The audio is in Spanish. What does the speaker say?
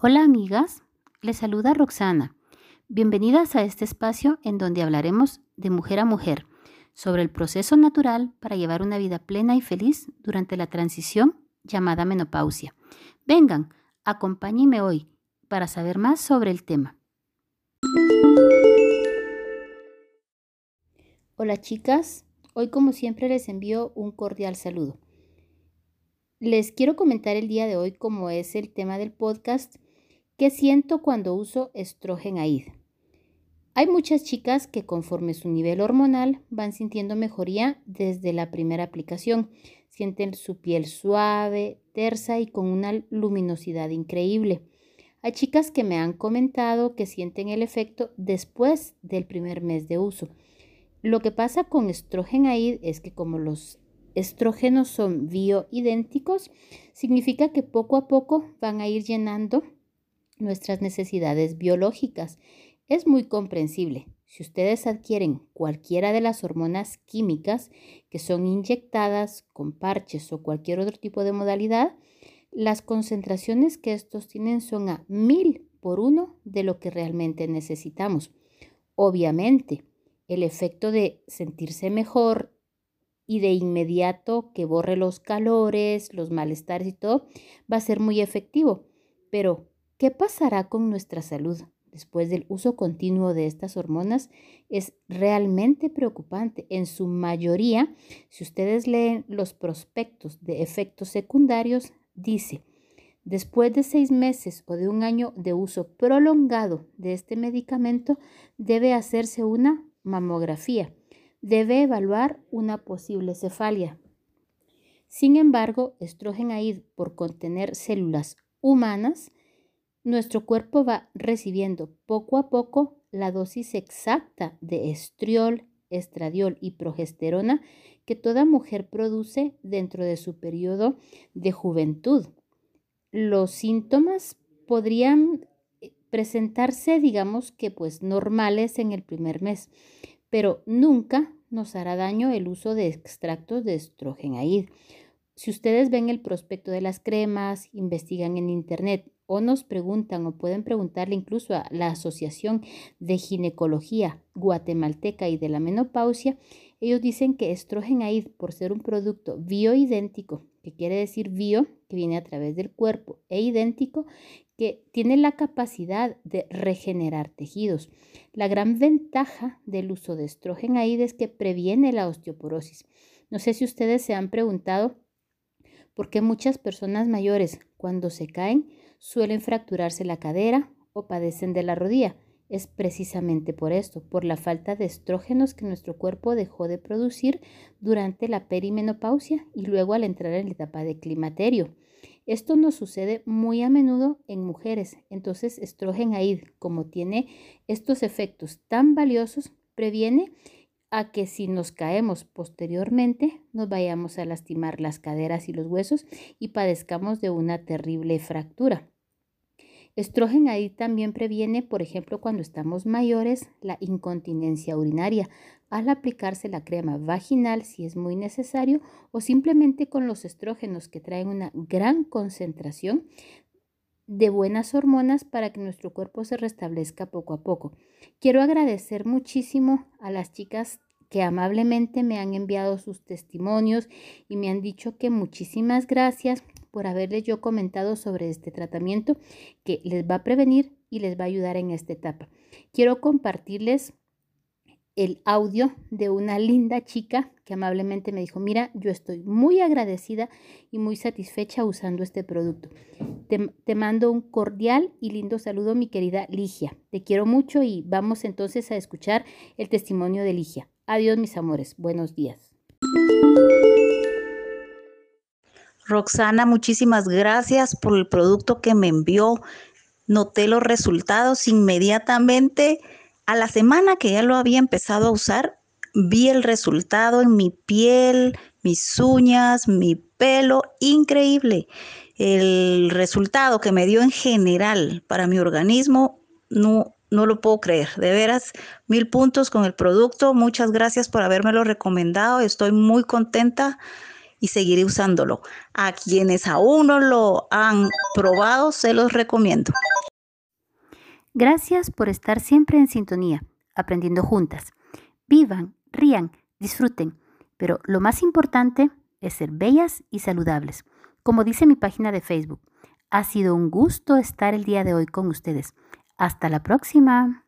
Hola amigas, les saluda Roxana. Bienvenidas a este espacio en donde hablaremos de mujer a mujer, sobre el proceso natural para llevar una vida plena y feliz durante la transición llamada menopausia. Vengan, acompáñenme hoy para saber más sobre el tema. Hola chicas, hoy como siempre les envío un cordial saludo. Les quiero comentar el día de hoy, como es el tema del podcast, qué siento cuando uso estrogenaid. Hay muchas chicas que conforme su nivel hormonal van sintiendo mejoría desde la primera aplicación. Sienten su piel suave, tersa y con una luminosidad increíble. Hay chicas que me han comentado que sienten el efecto después del primer mes de uso. Lo que pasa con estrogenaid es que como los estrógenos son bioidénticos, significa que poco a poco van a ir llenando nuestras necesidades biológicas. Es muy comprensible. Si ustedes adquieren cualquiera de las hormonas químicas que son inyectadas con parches o cualquier otro tipo de modalidad, las concentraciones que estos tienen son a mil por uno de lo que realmente necesitamos. Obviamente, el efecto de sentirse mejor, y de inmediato que borre los calores, los malestares y todo, va a ser muy efectivo. Pero, ¿qué pasará con nuestra salud después del uso continuo de estas hormonas? Es realmente preocupante. En su mayoría, si ustedes leen los prospectos de efectos secundarios, dice, Después de seis meses o de un año de uso prolongado de este medicamento, debe hacerse una mamografía debe evaluar una posible cefalia. Sin embargo, estrogenaid, por contener células humanas, nuestro cuerpo va recibiendo poco a poco la dosis exacta de estriol, estradiol y progesterona que toda mujer produce dentro de su periodo de juventud. Los síntomas podrían eh, presentarse, digamos que pues normales en el primer mes, pero nunca nos hará daño el uso de extractos de estrogenaid. Si ustedes ven el prospecto de las cremas, investigan en internet o nos preguntan o pueden preguntarle incluso a la Asociación de Ginecología Guatemalteca y de la Menopausia, ellos dicen que estrogenaid, por ser un producto bioidéntico, que quiere decir bio, que viene a través del cuerpo, e idéntico, que tiene la capacidad de regenerar tejidos. La gran ventaja del uso de estrogenaid es que previene la osteoporosis. No sé si ustedes se han preguntado por qué muchas personas mayores cuando se caen suelen fracturarse la cadera o padecen de la rodilla. Es precisamente por esto, por la falta de estrógenos que nuestro cuerpo dejó de producir durante la perimenopausia y luego al entrar en la etapa de climaterio. Esto nos sucede muy a menudo en mujeres, entonces estrogenaid, como tiene estos efectos tan valiosos, previene a que si nos caemos posteriormente nos vayamos a lastimar las caderas y los huesos y padezcamos de una terrible fractura. Estrogenaid también previene, por ejemplo, cuando estamos mayores, la incontinencia urinaria, al aplicarse la crema vaginal si es muy necesario o simplemente con los estrógenos que traen una gran concentración de buenas hormonas para que nuestro cuerpo se restablezca poco a poco. Quiero agradecer muchísimo a las chicas que amablemente me han enviado sus testimonios y me han dicho que muchísimas gracias por haberles yo comentado sobre este tratamiento que les va a prevenir y les va a ayudar en esta etapa. Quiero compartirles el audio de una linda chica que amablemente me dijo, mira, yo estoy muy agradecida y muy satisfecha usando este producto. Te, te, mando un cordial y lindo saludo, mi querida Ligia. Te quiero mucho y vamos entonces a escuchar el testimonio de Ligia. Adiós, mis amores. Buenos días. Roxana, muchísimas gracias por el producto que me envió. Noté los resultados inmediatamente a la semana que ya lo había empezado a usar, vi el resultado en mi piel, mis uñas, mi pelo, increíble. El resultado que me dio en general para mi organismo, no, no lo puedo creer. De veras, mil puntos con el producto. Muchas gracias por habérmelo recomendado. Estoy muy contenta y seguiré usándolo. A quienes aún no lo han probado, se los recomiendo. Gracias por estar siempre en sintonía, aprendiendo juntas. Vivan, rían, disfruten, pero lo más importante es ser bellas y saludables. Como dice mi página de Facebook, ha sido un gusto estar el día de hoy con ustedes. Hasta la próxima.